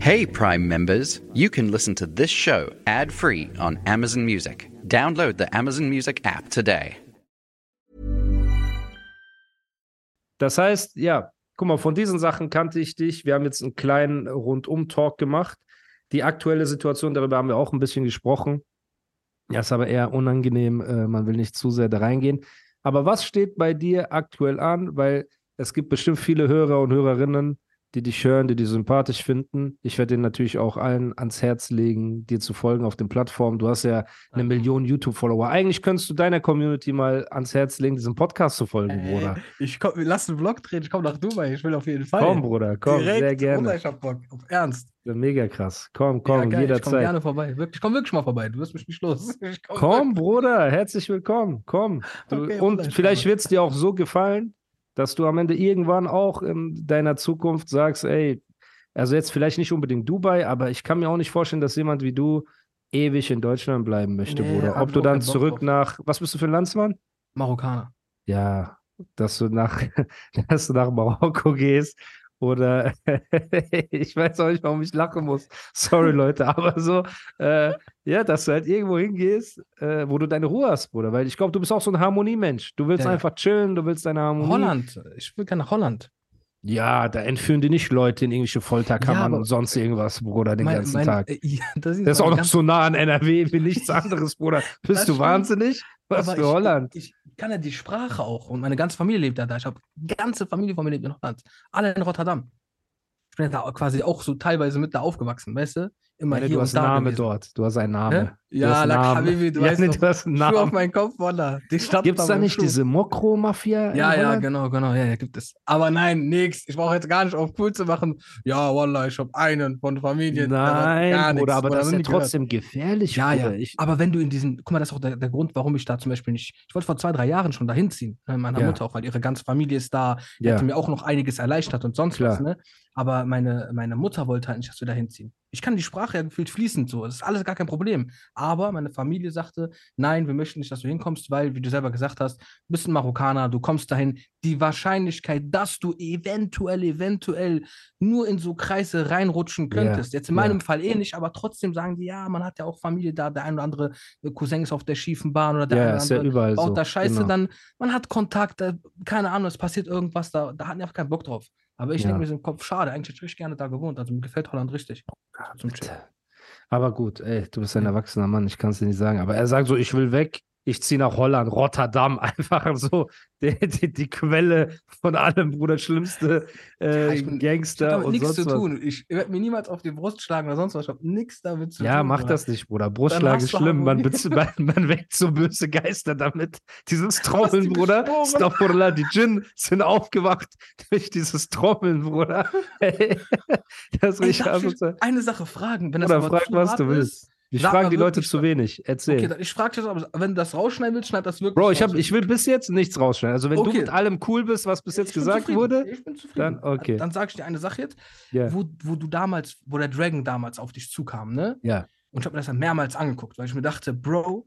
Hey, Prime members, you can listen to this show ad free on Amazon Music. Download the Amazon Music app today. Das heißt, ja, guck mal, von diesen Sachen kannte ich dich. Wir haben jetzt einen kleinen Rundum-Talk gemacht. Die aktuelle Situation, darüber haben wir auch ein bisschen gesprochen. Ja, ist aber eher unangenehm. Äh, man will nicht zu sehr da reingehen. Aber was steht bei dir aktuell an? Weil es gibt bestimmt viele Hörer und Hörerinnen, die dich hören, die dich sympathisch finden. Ich werde dir natürlich auch allen ans Herz legen, dir zu folgen auf den Plattformen. Du hast ja eine Million YouTube-Follower. Eigentlich könntest du deiner Community mal ans Herz legen, diesem Podcast zu folgen, Ey, Bruder. Ich komm, lass einen Vlog drehen, ich komme nach Dubai, ich will auf jeden Fall. Komm, Bruder, komm, Direkt, sehr gerne. Bruder, ich hab Bock, auf Ernst. Mega krass. Komm, komm, ja, geil, ich komm jederzeit. gerne vorbei. Ich komm wirklich mal vorbei, du wirst mich nicht los. Komm Komm. Bruder, herzlich willkommen. Komm. Du, Okay, und vielleicht komme. wird es dir auch so gefallen, dass du am Ende irgendwann auch in deiner Zukunft sagst, ey, also jetzt vielleicht nicht unbedingt Dubai, aber ich kann mir auch nicht vorstellen, dass jemand wie du ewig in Deutschland bleiben möchte, Nee, Bruder. Ob du dann zurück nach, was bist du für ein Landsmann? Marokkaner. Ja, dass du nach, dass du nach Marokko gehst oder ich weiß auch nicht, warum ich lachen muss. Sorry, Leute, aber so, äh, ja, dass du halt irgendwo hingehst, äh, wo du deine Ruhe hast, Bruder. Weil ich glaube, du bist auch so ein Harmoniemensch. Du willst Ja. einfach chillen, du willst deine Harmonie. Holland, ich will gerne nach Holland. Ja, da entführen die nicht Leute in irgendwelche Folterkammern Ja, und sonst irgendwas, Bruder, den Mein- ganzen mein- Tag. ja, das ist, Das ist auch noch so nah an NRW wie nichts anderes, Bruder. Bist du stimmt. wahnsinnig? Was aber für ich, Holland? Ich, ich kann ja die Sprache auch und meine ganze Familie lebt ja da. Ich habe ganze Familie von mir lebt in Holland. Alle in Rotterdam. Ich bin ja da quasi auch so teilweise mit da aufgewachsen, weißt du? Immer Ja, ne, hier du hast einen Namen gewesen. dort. Du hast einen Hä? Namen. Du Ja, hast einen la Namen. Habibi, du ja, ne, hast einen Schuh auf Namen. meinen Kopf, Stadt Gibt es da nicht Schuh. diese Mokro-Mafia? Ja, ja, genau, genau, ja, ja, gibt es. Aber nein, nix. Ich brauche jetzt gar nicht auf cool zu machen. Ja, Wallah, ich habe einen von Familie. der hat Nein, gar Bruder, nix, aber oder das ist ja nie gehört. trotzdem gefährlich, Ja, ja. Ich, Aber wenn du in diesen, guck mal, das ist auch der, der Grund, warum ich da zum Beispiel nicht, ich wollte vor zwei, drei Jahren schon dahin ziehen, ne, meiner Ja. Mutter auch, weil ihre ganze Familie ist da, die hätte mir auch noch einiges erleichtert und sonst Klar. was, ne? Aber meine, meine Mutter wollte halt nicht, dass wir da hinziehen. Ich kann die Sprache ja gefühlt fließend so, das ist alles gar kein Problem. Aber meine Familie sagte, nein, wir möchten nicht, dass du hinkommst, weil, wie du selber gesagt hast, du bist ein Marokkaner, du kommst dahin. Die Wahrscheinlichkeit, dass du eventuell, eventuell nur in so Kreise reinrutschen Ja, könntest, jetzt in ja. meinem Fall eh nicht, aber trotzdem sagen die, ja, man hat ja auch Familie da, der ein oder andere Cousin ist auf der schiefen Bahn oder der ja, eine oder ist ja andere überall baut so. da Scheiße, genau. dann, man hat Kontakt, da, keine Ahnung, es passiert irgendwas, da, da hatten die einfach keinen Bock drauf. Aber ich Ja. denke mir so im Kopf, schade, eigentlich hätte ich richtig gerne da gewohnt. Also mir gefällt Holland richtig. Chillen. Bitte. Aber gut, ey, du bist ein Ja. erwachsener Mann, ich kann es dir nicht sagen. Aber er sagt so, ich will weg, ich ziehe nach Holland, Rotterdam, einfach so die, die, die Quelle von allem, Bruder, schlimmste äh, Ja, ich bin- Ich Gangster habe damit und nichts zu was. tun. Ich werde mir niemals auf die Brust schlagen oder sonst was. Ich habe nichts damit zu Ja, tun. mach Bruder. das nicht, Bruder. Brustschlag ist schlimm. Man, man, man weckt so böse Geister damit. Dieses Trommeln, die Bruder. Astaghfirullah, die Djinn sind aufgewacht durch dieses Trommeln, Bruder. das ist Ey, richtig darf ich eine Sache fragen? Wenn das Oder frag, was du willst. Ist, Ich sag frage die Leute zu wenig. Erzähl. okay, ich frage dich aber, wenn du das rausschneiden willst, schneid das wirklich Bro, ich, hab, ich will bis jetzt nichts rausschneiden. Also, wenn du Okay. mit allem cool bist, was bis jetzt Ich gesagt wurde, Ich bin zufrieden. dann okay. Dann sage ich dir eine Sache jetzt, ja. wo, wo du damals, wo der Dragon damals auf dich zukam, ne? Ja. Und ich habe mir das dann mehrmals angeguckt, weil ich mir dachte, Bro,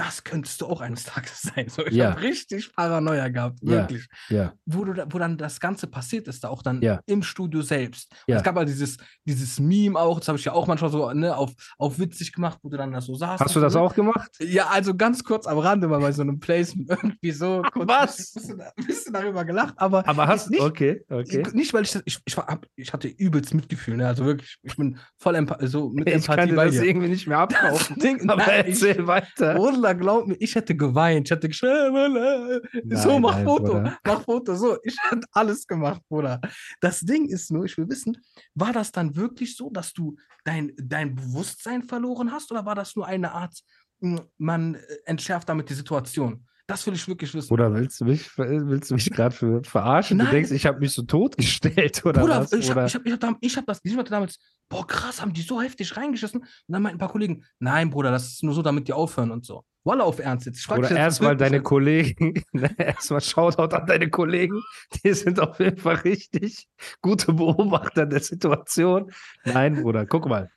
das könntest du auch eines Tages sein. So, ich Ja. habe richtig Paranoia gehabt, wirklich. Ja. Wo, du, da- wo dann das Ganze passiert ist, da auch dann im Studio selbst. Es gab halt dieses, dieses Meme auch, das habe ich ja auch manchmal so ne, auf, auf witzig gemacht, wo du dann da so saßt. Hast du das so, auch gemacht? Ja, also ganz kurz am Rande mal bei so einem Placement irgendwie so. Kurz, Was? Ein bisschen, ein bisschen darüber gelacht, aber, Aber hast nicht, Okay, okay. nicht, weil ich das, ich, ich, hab, ich hatte übelst Mitgefühl, ne? Also wirklich, ich bin voll Empa so mit Ich kann Empathie dir bei das dir. irgendwie nicht mehr abkaufen. Ding, Aber nein, erzähl weiter. Bruder, glaub mir, ich hätte geweint. Ich hätte geschrieben, so, mach nein, Foto, Bruder. mach Foto, so. Ich hätte alles gemacht, Bruder. Das Ding ist nur, ich will wissen, war das dann wirklich so, dass du dein, dein Bewusstsein verloren hast oder war das nur eine Art, mh, man äh, entschärft damit die Situation? Das will ich wirklich wissen. Oder willst du mich, willst du mich gerade ver verarschen? Du Nein. denkst, ich habe mich so totgestellt oder Bruder, was? ich habe ich hab, ich hab, ich hab das, ich hatte damals, boah, krass, haben die so heftig reingeschissen. Und dann meinten ein paar Kollegen, nein, Bruder, das ist nur so, damit die aufhören und so. Wallah, auf Ernst jetzt. Ich Oder erstmal deine. Kollegen, erstmal Shoutout an deine Kollegen, die sind auf jeden Fall richtig gute Beobachter der Situation. Nein, Bruder, guck mal.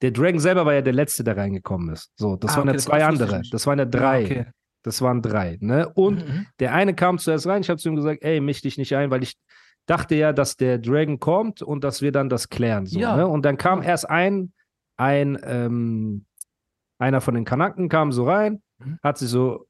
Der Dragon selber war ja der Letzte, der reingekommen ist. So, das Ah, waren ja okay, das- zwei das ich andere. Das waren ja Ja, drei. okay. Das waren drei, ne? Und Mhm. der eine kam zuerst rein, ich habe zu ihm gesagt, ey, misch dich nicht ein, weil ich dachte ja, dass der Dragon kommt und dass wir dann das klären. So, Ja. ne? Und dann kam erst ein, ein ähm, einer von den Kanaken kam so rein, Mhm. hat sich so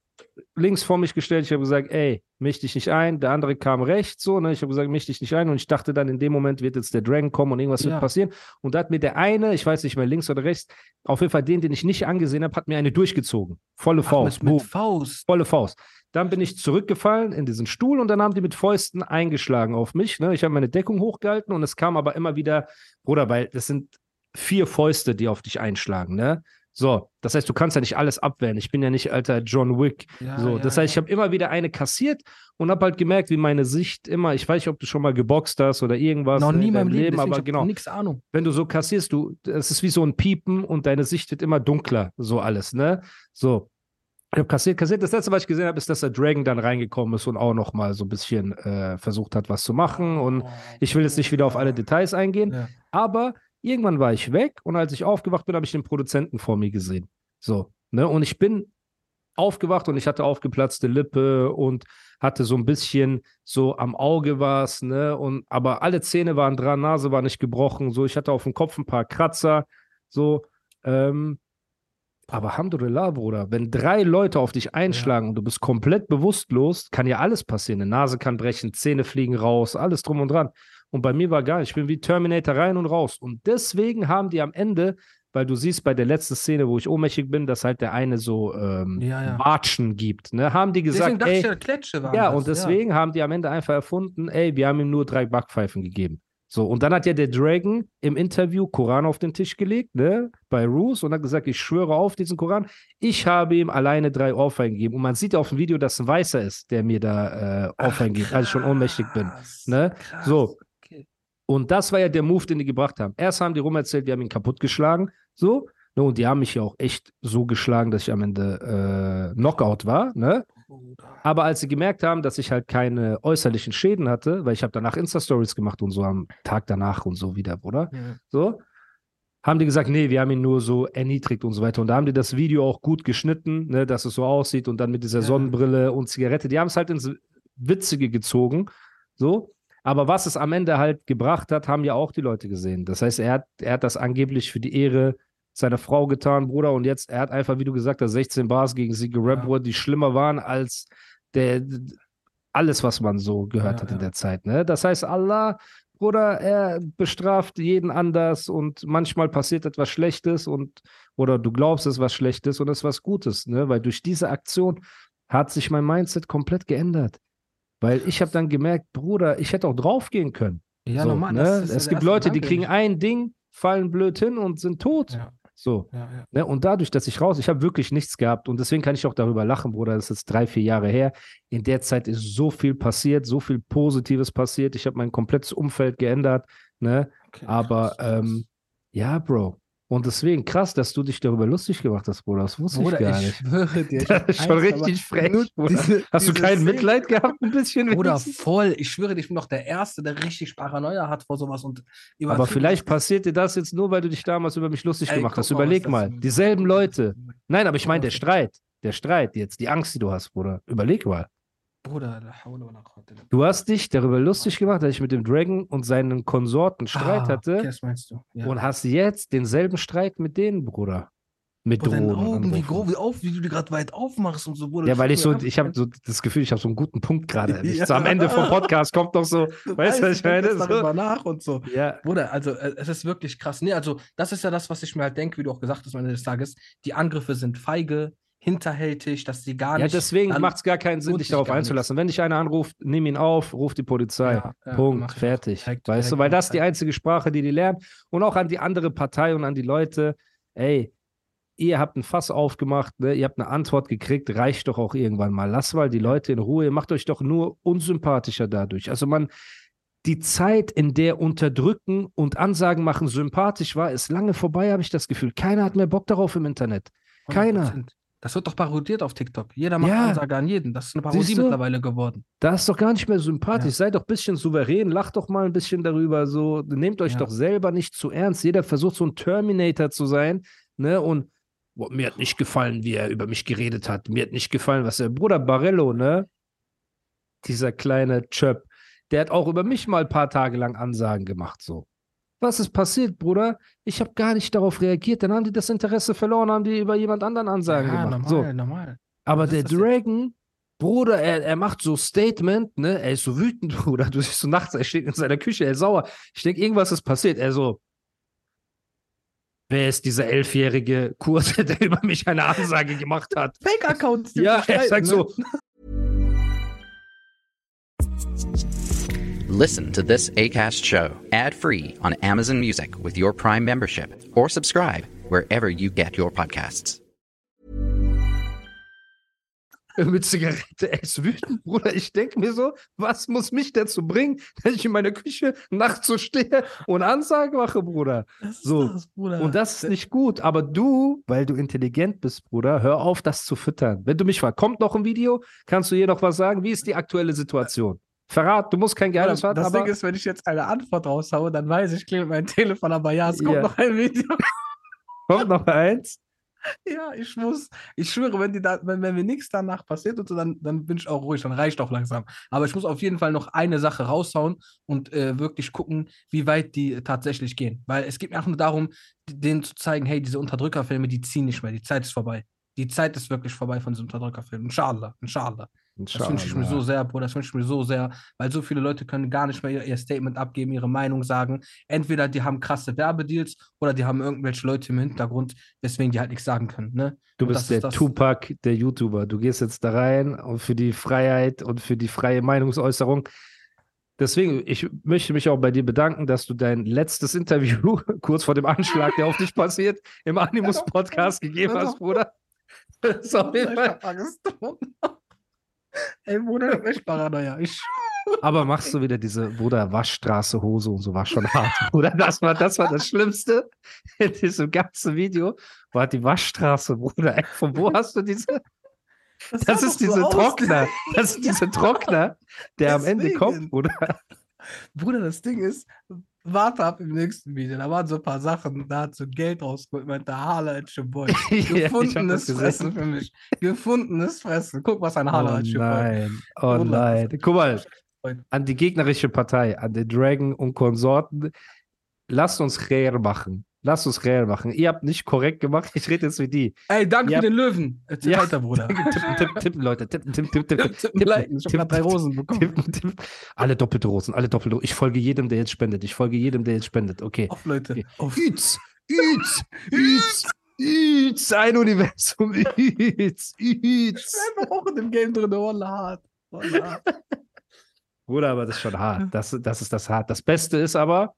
links vor mich gestellt. Ich habe gesagt, ey, misch dich nicht ein. Der andere kam rechts so, ne? Ich habe gesagt, misch dich nicht ein. Und ich dachte dann, in dem Moment wird jetzt der Dragon kommen und irgendwas Ja. wird passieren. Und da hat mir der eine, ich weiß nicht mehr links oder rechts, auf jeden Fall den, den ich nicht angesehen habe, hat mir eine durchgezogen. Volle Ach, Faust. mit, mit. Faust. Volle Faust. Dann bin ich zurückgefallen in diesen Stuhl und dann haben die mit Fäusten eingeschlagen auf mich. Ne? Ich habe meine Deckung hochgehalten und es kam aber immer wieder, Bruder, weil das sind vier Fäuste, die auf dich einschlagen. Ne? So, das heißt, du kannst ja nicht alles abwehren. Ich bin ja nicht alter John Wick. Ja, So, ja, das heißt, ich habe immer wieder eine kassiert und habe halt gemerkt, wie meine Sicht immer, ich weiß nicht, ob du schon mal geboxt hast oder irgendwas noch nie in in meinem Leben, Leben, aber genau, nichts Ahnung. wenn du so kassierst, du, es ist wie so ein Piepen und deine Sicht wird immer dunkler, so alles, ne? So. Ich habe kassiert, kassiert. Das letzte, was ich gesehen habe, ist, dass der Dragon dann reingekommen ist und auch noch mal so ein bisschen äh, versucht hat, was zu machen. Und ich will jetzt nicht wieder auf alle Details eingehen, Ja. aber irgendwann war ich weg und als ich aufgewacht bin, habe ich den Produzenten vor mir gesehen. So, ne? Und ich bin aufgewacht und ich hatte aufgeplatzte Lippe und hatte so ein bisschen so am Auge was, ne? Und aber alle Zähne waren dran, Nase war nicht gebrochen, so ich hatte auf dem Kopf ein paar Kratzer, so ähm, aber Alhamdulillah, Bruder, wenn drei Leute auf dich einschlagen und du bist komplett bewusstlos, kann ja alles passieren. Eine Nase kann brechen, Zähne fliegen raus, alles drum und dran. Und bei mir war gar nicht. Ich bin wie Terminator rein und raus. Und deswegen haben die am Ende, weil du siehst bei der letzten Szene, wo ich ohnmächtig bin, dass halt der eine so ähm, Ja, ja. Watschen gibt, ne? Haben die gesagt, Deswegen dachte ey, ich, ja, Kletsche waren ja, das, und deswegen haben die am Ende einfach erfunden, ey, wir haben ihm nur drei Backpfeifen gegeben. So, und dann hat ja der Dragon im Interview Koran auf den Tisch gelegt, ne, bei Roos und hat gesagt, ich schwöre auf diesen Koran, ich habe ihm alleine drei Ohrfeigen gegeben. Und man sieht auf dem Video, dass ein Weißer ist, der mir da äh, Ohrfeigen gibt, als ich schon ohnmächtig bin. Ne? krass. So. Okay. Und das war ja der Move, den die gebracht haben. Erst haben die rumerzählt, wir haben ihn kaputtgeschlagen, so, ne, und die haben mich ja auch echt so geschlagen, dass ich am Ende äh, Knockout war, ne? Aber als sie gemerkt haben, dass ich halt keine äußerlichen Schäden hatte, weil ich habe danach Insta-Stories gemacht und so am Tag danach und so wieder, Bruder, Ja. so, haben die gesagt, nee, wir haben ihn nur so erniedrigt und so weiter. Und da haben die das Video auch gut geschnitten, ne, dass es so aussieht und dann mit dieser Ja. Sonnenbrille und Zigarette. Die haben es halt ins Witzige gezogen, so. Aber was es am Ende halt gebracht hat, haben ja auch die Leute gesehen. Das heißt, er hat, er hat das angeblich für die Ehre seiner Frau getan, Bruder. Und jetzt, er hat einfach, wie du gesagt hast, 16 Bars gegen sie gerappt, Ja. Bruder, die schlimmer waren als der, alles, was man so gehört Ja, hat in der Zeit. Ne? Das heißt, Allah, Bruder, er bestraft jeden anders und manchmal passiert etwas Schlechtes und oder du glaubst, es ist was Schlechtes und es ist was Gutes, ne? Weil durch diese Aktion hat sich mein Mindset komplett geändert. Weil ich habe dann gemerkt, Bruder, ich hätte auch draufgehen können. Ja, so, normal. ne? Es gibt Leute, die Gedanke. kriegen ein Ding, fallen blöd hin und sind tot. Ja, So. ja, ja. Ne? Und dadurch, dass ich raus, ich habe wirklich nichts gehabt und deswegen kann ich auch darüber lachen, Bruder. Das ist jetzt drei, vier Jahre her. In der Zeit ist so viel passiert, so viel Positives passiert. Ich habe mein komplettes Umfeld geändert. Ne? Okay, Aber krass, krass. ähm, ja, Bro. Und deswegen krass, dass du dich darüber lustig gemacht hast, Bruder. Das wusste Bruder, ich gar ich nicht. schwöre dir. ich Das ist schon richtig frech, diese- Hast du kein Szene- Mitleid gehabt, ein bisschen? Bruder, wenigstens? voll. Ich schwöre dir, ich bin doch der Erste, der richtig Paranoia hat vor sowas und Aber vielleicht passiert dir das jetzt nur, weil du dich damals über mich lustig Ey, gemacht hast. Überleg mal. Dieselben Leute. Nein, aber ich meine, der Streit. Der Streit jetzt, die Angst, die du hast, Bruder. Überleg mal. Bruder, Du hast dich darüber lustig gemacht, dass ich mit dem Dragon und seinen Konsorten Streit Ah, hatte das meinst du. Ja. und hast jetzt denselben Streit mit denen, Bruder. Mit Boah, Drohnen. Augen, wie groß, wie auf, wie du die gerade weit aufmachst und so. Bruder, Ja, weil ich so, ich habe ab. so das Gefühl, ich habe so einen guten Punkt gerade. Ja. So am Ende vom Podcast kommt doch so, weißt du, was ich meine? So. darüber nach und so. ja, Bruder, also äh, es ist wirklich krass. Nee, also das ist ja das, was ich mir halt denke, wie du auch gesagt hast am Ende des Tages. Die Angriffe sind feige, hinterhältig, dass sie gar ja, nicht. deswegen dann macht es gar keinen Sinn, dich darauf einzulassen. Wenn dich einer anruft, nimm ihn auf, ruf die Polizei. Ja, ja, Punkt, fertig. Direkt- weißt du, direkt weil das ist die einzige Sprache, die die lernen. Und auch an die andere Partei und an die Leute, ey, ihr habt ein Fass aufgemacht, ne? ihr habt eine Antwort gekriegt, reicht doch auch irgendwann mal. Lass mal die Leute in Ruhe, ihr macht euch doch nur unsympathischer dadurch. Also man, die Zeit, in der Unterdrücken und Ansagen machen sympathisch war, ist lange vorbei, habe ich das Gefühl. Keiner hat mehr Bock darauf im Internet. Keiner. 100%. Das wird doch parodiert auf TikTok. Jeder macht Ja. Ansage an jeden. Das ist eine Parodie mittlerweile geworden. Das ist doch gar nicht mehr sympathisch. Ja. Seid doch ein bisschen souverän, lacht doch mal ein bisschen darüber. So, nehmt euch Ja. doch selber nicht zu ernst. Jeder versucht so ein Terminator zu sein, ne? Und boah, mir hat nicht gefallen, wie er über mich geredet hat. Mir hat nicht gefallen, was er. Bruder Barello, ne? Dieser kleine Chöp, Der hat auch über mich mal ein paar Tage lang Ansagen gemacht, so. Was ist passiert, Bruder? Ich habe gar nicht darauf reagiert. Dann haben die das Interesse verloren, haben die über jemand anderen Ansagen ja, gemacht. normal, so. normal. Aber Was der? Dragon, Bruder, er, er macht so Statement, ne? Er ist so wütend, Bruder. Du siehst so nachts, er steht in seiner Küche, er ist sauer. Ich denke, irgendwas ist passiert. Er so, wer ist dieser elfjährige Kurs, der über mich eine Ansage gemacht hat? Fake-Accounts. Ja, er sagt streiten, so, Listen to this ACAST show ad free on Amazon Music with your Prime membership or subscribe wherever you get your podcasts. mit Zigarette, er ist wütend, Bruder. Ich denke mir so, was muss mich dazu bringen, dass ich in meiner Küche nachts so stehe und Ansage mache, Bruder? Das ist So. das, Bruder. Und das ist nicht gut. Aber du, weil du intelligent bist, Bruder, hör auf, das zu füttern. Wenn du mich fragst, kommt noch ein Video? Kannst du hier noch was sagen? Wie ist die aktuelle Situation? Verrat, du musst kein Geheimnis verraten, das Ding ist, wenn ich jetzt eine Antwort raushaue, dann weiß ich, klingelt mein Telefon, aber ja, es kommt Ja. noch ein Video. kommt noch eins. Ja, ich muss, ich schwöre, wenn, die da, wenn, wenn mir nichts danach passiert und so, dann, dann bin ich auch ruhig, dann reicht auch langsam. Aber ich muss auf jeden Fall noch eine Sache raushauen und äh, wirklich gucken, wie weit die tatsächlich gehen. Weil es geht mir einfach nur darum, denen zu zeigen, hey, diese Unterdrückerfilme, die ziehen nicht mehr, die Zeit ist vorbei. Die Zeit ist wirklich vorbei von diesen Unterdrückerfilmen. Inshallah, inshallah. Das wünsche ich mir so sehr, Bruder, das wünsche ich mir so sehr, weil so viele Leute können gar nicht mehr ihr, Statement abgeben, ihre Meinung sagen. Entweder die haben krasse Werbedeals oder die haben irgendwelche Leute im Hintergrund, weswegen die halt nichts sagen können. Ne? Du bist der Tupac der YouTuber. Du gehst jetzt da rein und für die Freiheit und für die freie Meinungsäußerung. Deswegen, ich möchte mich auch bei dir bedanken, dass du dein letztes Interview kurz vor dem Anschlag, der auf dich passiert, im Animus-Podcast gegeben hast. Bruder. Das ist auf jeden Fall. Ey, Bruder, ich hab echt Paranoia. Ich, Aber machst du wieder diese Bruder Waschstraße Hose und so war schon hart, Bruder. Das war das war das Schlimmste in diesem ganzen Video. War die Waschstraße, Bruder. Ey, von wo hast du diese? Das sah ist doch so diese aus. Trockner. Das ist diese Trockner, der am Ende Deswegen. kommt, Bruder. Bruder, das Ding ist, warte ab im nächsten Video. Da waren so ein paar Sachen, da hat so Geld rausgeholt, meinte your boy. Ja, Gefundenes das Fressen für mich. Gefundenes Fressen. Guck, was ein Hala Oh boy. nein, oh nein. Guck mal, an die gegnerische Partei, an den Dragon und Konsorten. Lasst uns Rehr machen. Lasst uns Rehr machen. Ihr habt nicht korrekt gemacht. Ich rede jetzt wie die. Ey, danke für den Löwen. Erzähl Ja. weiter, Bruder. Tippen, tippen, tippen, Leute. Tippen, tippen, tippen, tippen. Tippen. Ich hab grad drei tippen, Rosen bekommen. Tippen, tippen. Alle doppelte Rosen, alle doppelte Rosen. Ich folge jedem, der jetzt spendet. Ich folge jedem, der jetzt spendet. Okay. Auf, Leute. Auf. Üz, Üz, Üz, Üz, ein Universum. Üz, Ich Üz. bin einfach auch in dem Game drin. Wallah hart. Wallah hart. Bruder, aber das ist schon hart. Das, das ist das hart. Das Beste ist aber,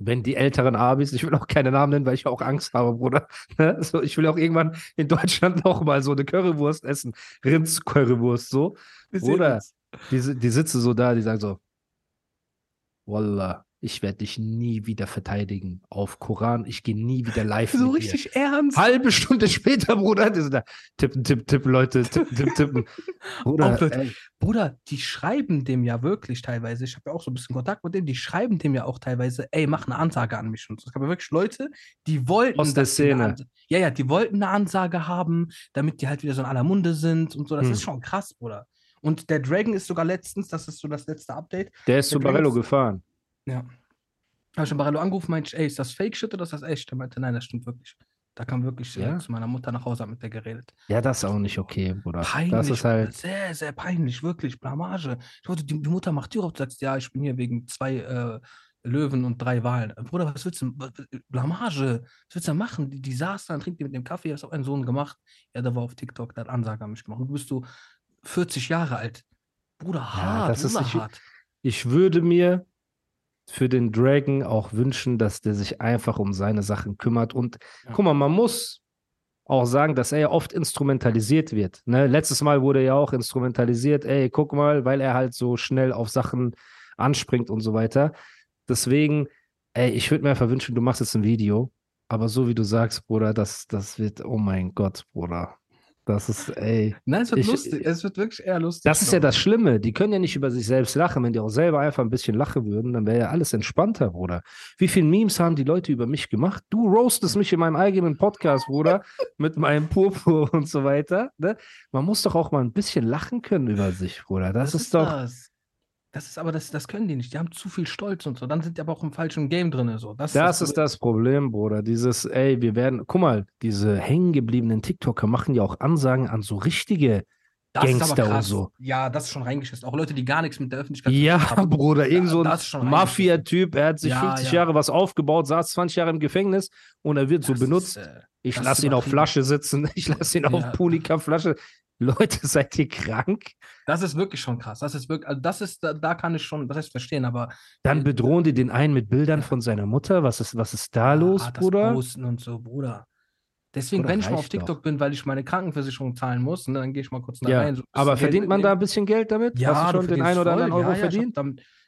wenn die älteren Abis, ich will auch keine Namen nennen, weil ich auch Angst habe, Bruder. Ne? So, ich will auch irgendwann in Deutschland noch mal so eine Currywurst essen. Rinds-Currywurst, so. Uns. die, die sitzen so da, die sagen so, Wallah, ich werde dich nie wieder verteidigen auf Koran. Ich gehe nie wieder live So mit dir. richtig ernst. Halbe Stunde später, Bruder, die sind da. Tippen, tippen, tippen, Leute, tippen, tippen, tippen. Bruder, Leute, Bruder, die schreiben dem ja wirklich teilweise, ich habe ja auch so ein bisschen Kontakt mit dem, die schreiben dem ja auch teilweise, ey, mach eine Ansage an mich. Und so. es gab ja wirklich Leute, die wollten. Aus der Szene. Ja, ja, die wollten eine Ansage haben, damit die halt wieder so in aller Munde sind und so. Das Hm. ist schon krass, Bruder. Und der Dragon ist sogar letztens, das ist so das letzte Update. der ist der zu Barello gefahren. Ja. Habe ich schon Barello angerufen, meinte ich, ey, ist das Fake-Shit oder ist das echt? Er meinte, nein, das stimmt wirklich. Da kam wirklich äh, Ja? zu meiner Mutter nach Hause, hat mit der geredet. Ja, das ist auch nicht okay, Bruder. Peinlich, das ist halt. sehr, sehr peinlich, wirklich, Blamage. Ich wollte, die, die Mutter macht Tür auf, du sagst, ja, ich bin hier wegen zwei äh, Löwen und drei Wahlen. Äh, Bruder, was willst du, Blamage, was willst du da machen? Die, die saß da und trinkt die mit dem Kaffee, das hat mein Sohn gemacht. Ja, der war auf TikTok, der hat Ansage an mich gemacht. Du bist so 40 Jahre alt. Bruder, hart, das ist hart. Ich würde mir für den Dragon auch wünschen, dass der sich einfach um seine Sachen kümmert. Und Ja. guck mal, man muss auch sagen, dass er ja oft instrumentalisiert wird. Ne? Letztes Mal wurde er ja auch instrumentalisiert, ey, guck mal, weil er halt so schnell auf Sachen anspringt und so weiter. Deswegen, ey, ich würde mir einfach wünschen, du machst jetzt ein Video, aber so wie du sagst, Bruder, das, das wird, oh mein Gott, Bruder. Das ist, ey. Nein, es wird Ich- lustig. Es wird wirklich eher lustig. Das ist ja das Schlimme. Die können ja nicht über sich selbst lachen. Wenn die auch selber einfach ein bisschen lachen würden, dann wäre ja alles entspannter, Bruder. Wie viele Memes haben die Leute über mich gemacht? Du roastest mich in meinem eigenen Podcast, Bruder, mit meinem Purpur und so weiter. Ne? Man muss doch auch mal ein bisschen lachen können über sich, Bruder. Das, ich. ist doch, das. Das ist aber, das, das können die nicht. Die haben zu viel Stolz und so. Dann sind die aber auch im falschen Game drin. So. Das, Das ist das Problem, Bruder. Dieses, ey, wir werden, guck mal, diese hängengebliebenen TikToker machen ja auch Ansagen an so richtige Das ist Gangster und so. Ja, das ist schon reingeschissen. Auch Leute, die gar nichts mit der Öffentlichkeit Ja, haben. Bruder, irgend Ja, so das ist ein Mafia-Typ, er hat sich Ja, 50 ja. Jahre was aufgebaut, saß 20 Jahre im Gefängnis und er wird so Das benutzt. Ist, äh, ich das lasse ist ihn auf. Flasche sitzen, ich lasse ihn auf Ja. Punika-Flasche. Leute, seid ihr krank? das ist wirklich schon krass. Das ist wirklich, also das ist, da, da kann ich schon, das heißt verstehen, aber Dann Äh, bedrohen die den einen mit Bildern von seiner Mutter. Was ist, was ist da los, ah, das Bruder? Posten und so, Bruder. Deswegen, Bruder, wenn ich mal auf TikTok doch. bin, weil ich meine Krankenversicherung zahlen muss, ne, dann gehe ich mal kurz da Ja, rein. so aber bisschen Geld verdient man da ein bisschen Geld damit? Ja, Hast du schon den einen oder anderen. Euro ja, ja, verdient?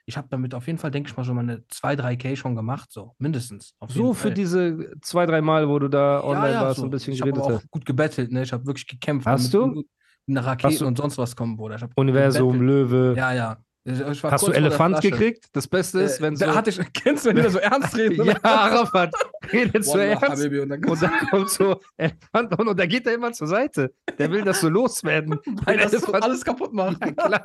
Ich habe damit, auf jeden Fall, denke ich mal, so meine 2, 3K schon gemacht, so mindestens. Auf So für diese zwei, drei Mal, wo du da online warst, so. ein bisschen Ich habe geredet auch hast. gut gebettelt, ne? Ich habe wirklich gekämpft. Hast du? Eine Raketen du- und sonst was kommen, Bruder. Universum. Löwe. Ja, ja. Hast du Elefant gekriegt? Das Beste ist, Äh, wenn so. da hatte ich, kennst du, wenn die so ernst reden? ja, Arafat redet so ernst. Habibi, und dann, Und dann kommt so Elefant und, und da geht er immer zur Seite. Der will das so loswerden. weil das so alles kaputt macht. Ja, klar.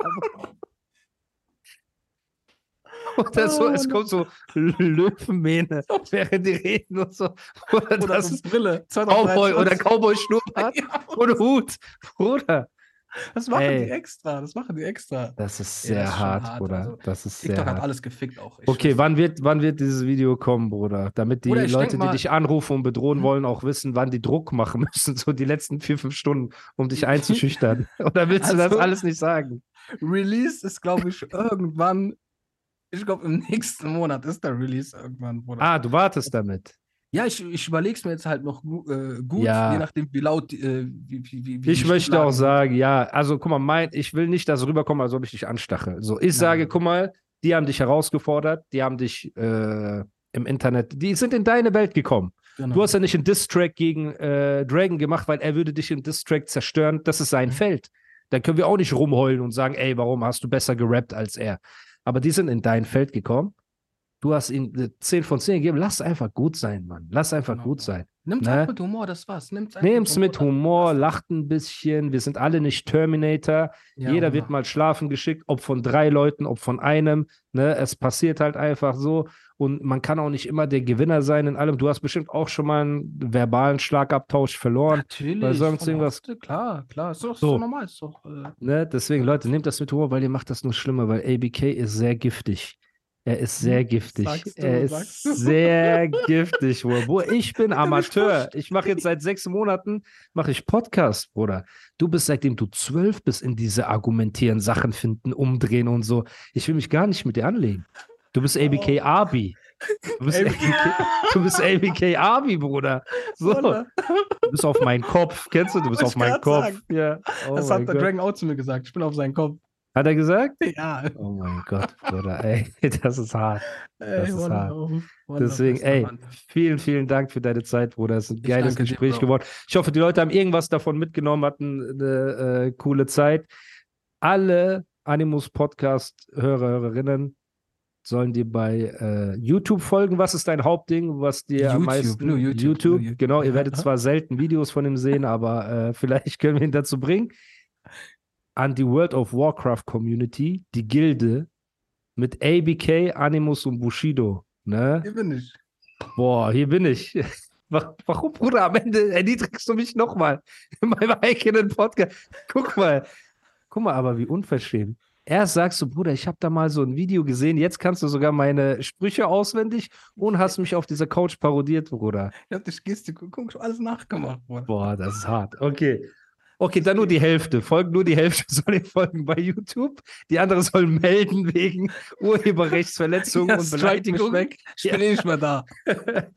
Das so, Oh, es ne. kommt so Löwenmähne, während die reden und so. Oder Oder das ist Brille. Cowboy 223. oder Cowboy-Schnurrbart Ja, Hut. Bruder. das machen Ey. die extra. Das machen die extra. Das ist Ja, sehr das ist schon hart, hart, Bruder. also das ist sehr TikTok hat hart. alles gefickt auch. Ich Okay, wann wird, wann wird dieses Video kommen, Bruder? Damit die Leute, denk die mal- dich anrufen und bedrohen Hm? wollen, auch wissen, wann die Druck machen müssen, so die letzten vier, fünf Stunden, um dich einzuschüchtern. Oder willst du das Also- alles nicht sagen? Release ist, glaube ich, irgendwann. Ich glaube, im nächsten Monat ist der Release irgendwann, Bruder. Ah, du wartest damit. Ja, ich, ich überlege es mir jetzt halt noch äh, gut, Ja. je nachdem, wie laut, äh, wie, wie, wie, Ich möchte auch sagen, ja, also guck mal, mein, ich will nicht, dass es rüberkommt, als ob ich dich anstache. So, ich Nein. sage, guck mal, die haben dich herausgefordert, die haben dich äh, im Internet, die sind in deine Welt gekommen. Genau. Du hast ja nicht einen Diss-Track gegen äh, Dragon gemacht, weil er würde dich im Diss-Track zerstören. Das ist sein Mhm. Feld. Dann können wir auch nicht rumheulen und sagen, ey, warum hast du besser gerappt als er? Aber die sind in dein Feld gekommen. Du hast ihm äh, 10 von 10 gegeben. Lass einfach gut sein, Mann. Lass einfach Genau. gut sein. Nimm's ne? mit Humor, das war's. Nimm's einfach Nehm's mit Humor, lacht ein bisschen. Wir sind alle nicht Terminator. Ja, Jeder Humor. wird mal schlafen geschickt, ob von drei Leuten, ob von einem. Ne? Es passiert halt einfach so. Und man kann auch nicht immer der Gewinner sein in allem. Du hast bestimmt auch schon mal einen verbalen Schlagabtausch verloren. Natürlich. Weil sonst irgendwas- oft, Klar, klar. Ist doch So. so normal. Ist doch, äh, Ne? Deswegen, Leute, nehmt das mit Humor, weil ihr macht das nur schlimmer, weil ABK ist sehr giftig. Er ist sehr giftig. Hm, Sagst du, er ist sehr giftig, Bruder. Ich bin Amateur. Ich mache jetzt seit sechs Monaten mache ich Podcast, Bruder. Du bist seitdem du zwölf bist in diese Argumentieren, Sachen finden, umdrehen und so. Ich will mich gar nicht mit dir anlegen. Du bist ABK Abi. Du bist ABK. Du bist ABK Abi, Bruder. So, du bist auf meinen Kopf. Kennst du? Du bist auf meinen Kopf. Ja. Oh das mein hat der Gott. Dragon auch zu mir gesagt. Ich bin auf seinen Kopf. Hat er gesagt? Ja. Oh mein Gott, Bruder, ey, das ist hart. Ey, ist hart. Deswegen, ey, vielen, vielen Dank für deine Zeit, Bruder. Es ist ein geiles dir, Gespräch Bro. geworden. Ich hoffe, die Leute haben irgendwas davon mitgenommen, hatten eine äh, coole Zeit. Alle Animus Podcast-Hörer, Hörerinnen sollen dir bei äh, YouTube folgen. Was ist dein Hauptding, was dir am YouTube, meisten nur YouTube, nur YouTube. Genau, ihr werdet zwar selten Videos von ihm sehen, aber äh, vielleicht können wir ihn dazu bringen. An die World of Warcraft Community, die Gilde mit ABK, Animus und Bushido. Ne? Hier bin ich. Boah, hier bin ich. Wa- Warum, Bruder? Am Ende erniedrigst du mich nochmal in meinem eigenen Podcast. Guck mal. Guck mal, aber wie unverschämt. Erst sagst du, Bruder, ich habe da mal so ein Video gesehen, jetzt kannst du sogar meine Sprüche auswendig und hast mich auf dieser Couch parodiert, Bruder. Ich hab dich und guck, alles nachgemacht. Bruder. Boah, das ist hart. Okay. Okay, dann nur die Hälfte. Folgen nur die Hälfte soll ihr folgen bei YouTube. Die andere soll melden wegen Urheberrechtsverletzung Ja, und Beleidigung. weg. Ich Ja. bin eh nicht mehr da.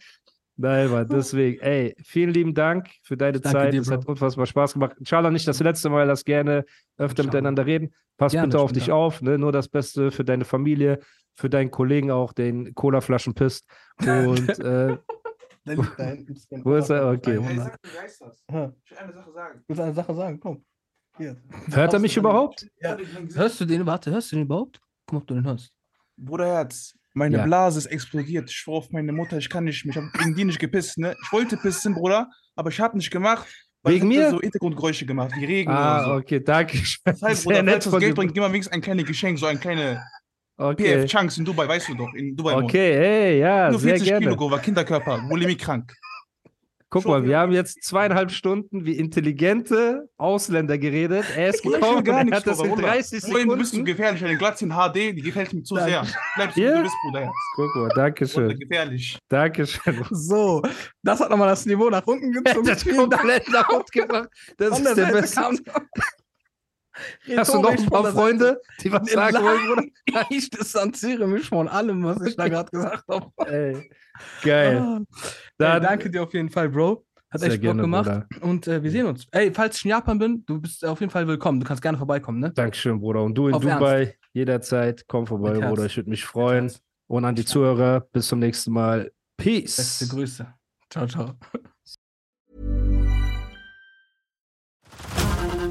Nein, Mann, deswegen, ey, vielen lieben Dank für deine Danke Zeit. dir, es hat unfassbar Spaß gemacht. Inshallah nicht das letzte Mal, lass gerne öfter miteinander reden. Pass Gerne, bitte auf dich da. auf, ne? Nur das Beste für deine Familie, für deinen Kollegen auch, den Colaflaschen pisst. Und äh, Der liegt da hinten. Wo ist er? Okay. Drei Ey, Monate. sag, wie heißt das? Ja. Ich will eine Sache sagen. Willst du eine Sache sagen? Komm. Hier. hört er mich überhaupt? Ja. Hörst du den? Warte, hörst du den überhaupt? Guck mal, ob du den hörst. Bruderherz, meine Ja. Blase ist explodiert. Ich schwor auf meine Mutter, ich kann nicht mehr. Ich habe wegen die nicht gepisst, ne? Ich wollte pissen, Bruder, aber ich habe nicht gemacht. weil Wegen ich hab mir? so Hintergrundgeräusche gemacht, wie Regen Ah, oder so. okay, danke. Das heißt, Sehr Bruder, nett falls das Geld bringt, gib mal wenigstens ein kleines Geschenk, so ein kleine Okay. PF Chunks in Dubai, weißt du doch, in Dubai. wohnt. Okay, ey, ja, Nur sehr 40 gerne. Kilo, war Kinderkörper, Bulimie krank. Guck Schon mal, wir haben jetzt zweieinhalb Stunden wie intelligente Ausländer geredet. Er ist gekommen, gar er nichts, hat das in Bruder. 30 Bruder, du bist zu Sekunden. gefährlich, deine Glatze in HD, die gefällt mir zu sehr. Bleib so, wie Ja? du bist, Bruder. Guck mal, danke schön. gefährlich. Danke schön. So, das hat nochmal das Niveau nach unten gezogen. Das komplett nach unten gebracht. Das ist der beste. Hast du noch ein paar Freunde, die was sagen wollen, Bruder? Ich distanziere mich von allem, was ich da gerade gesagt habe. Ey, geil. Ah. Dann, Ey, danke dir auf jeden Fall, Bro. Hat Sehr echt Bock gerne, gemacht. Bruder. Und äh, wir sehen uns. Ey, falls ich in Japan bin, du bist auf jeden Fall willkommen. Du kannst gerne vorbeikommen, ne? Dankeschön, Bruder. Und du in Auf Dubai, jederzeit, komm vorbei, Mit. Bruder. Ich würde mich freuen. Und an die Zuhörer, bis zum nächsten Mal. Peace. Beste Grüße. Ciao, ciao.